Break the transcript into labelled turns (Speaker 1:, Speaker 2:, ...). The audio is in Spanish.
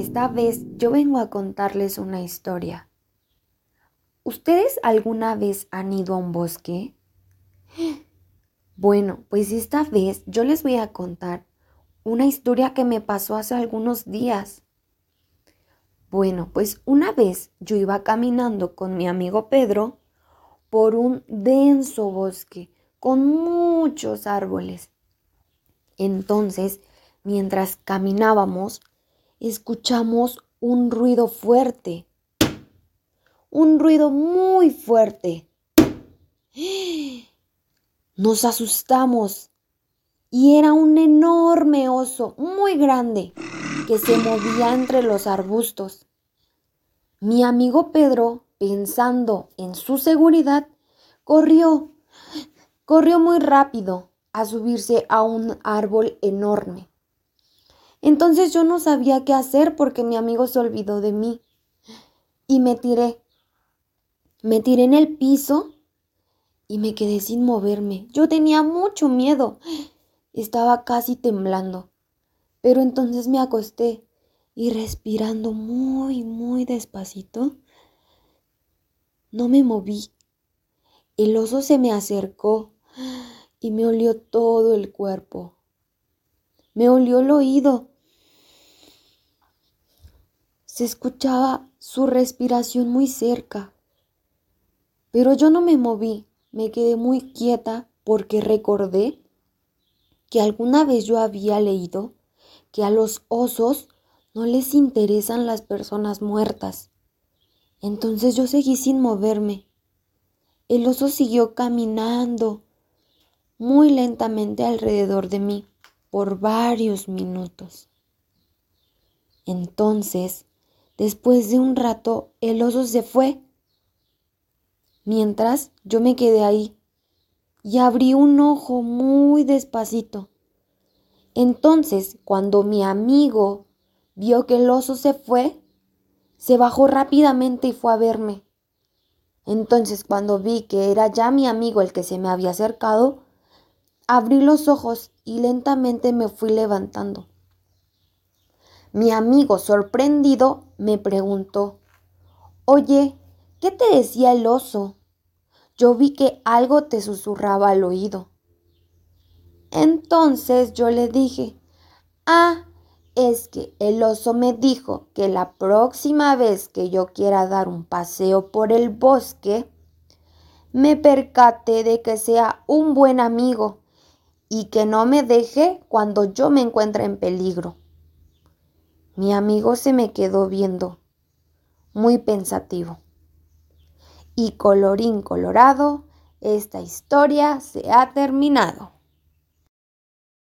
Speaker 1: esta vez yo vengo a contarles una historia. ¿Ustedes alguna vez han ido a un bosque? Bueno, pues esta vez yo les voy a contar una historia que me pasó hace algunos días. Bueno, pues una vez yo iba caminando con mi amigo Pedro por un denso bosque con muchos árboles. Entonces, mientras caminábamos, escuchamos un ruido fuerte. Un ruido muy fuerte. Nos asustamos y era un enorme oso muy grande que se movía entre los arbustos. Mi amigo Pedro, pensando en su seguridad, corrió, corrió muy rápido a subirse a un árbol enorme. Entonces yo no sabía qué hacer porque mi amigo se olvidó de mí y me tiré. Me tiré en el piso y me quedé sin moverme. Yo tenía mucho miedo. Estaba casi temblando. Pero entonces me acosté y respirando muy, muy despacito, no me moví. El oso se me acercó y me olió todo el cuerpo. Me olió el oído. Se escuchaba su respiración muy cerca. Pero yo no me moví, me quedé muy quieta porque recordé que alguna vez yo había leído que a los osos no les interesan las personas muertas. Entonces yo seguí sin moverme. El oso siguió caminando muy lentamente alrededor de mí por varios minutos. Entonces, después de un rato, el oso se fue. Mientras yo me quedé ahí y abrí un ojo muy despacito. Entonces, cuando mi amigo vio que el oso se fue, se bajó rápidamente y fue a verme. Entonces, cuando vi que era ya mi amigo el que se me había acercado, abrí los ojos y lentamente me fui levantando. Mi amigo, sorprendido, me preguntó, Oye, ¿qué te decía el oso? Yo vi que algo te susurraba al oído. Entonces yo le dije, ah, es que el oso me dijo que la próxima vez que yo quiera dar un paseo por el bosque, me percate de que sea un buen amigo y que no me deje cuando yo me encuentre en peligro. Mi amigo se me quedó viendo, muy pensativo. Y colorín colorado, esta historia se ha terminado.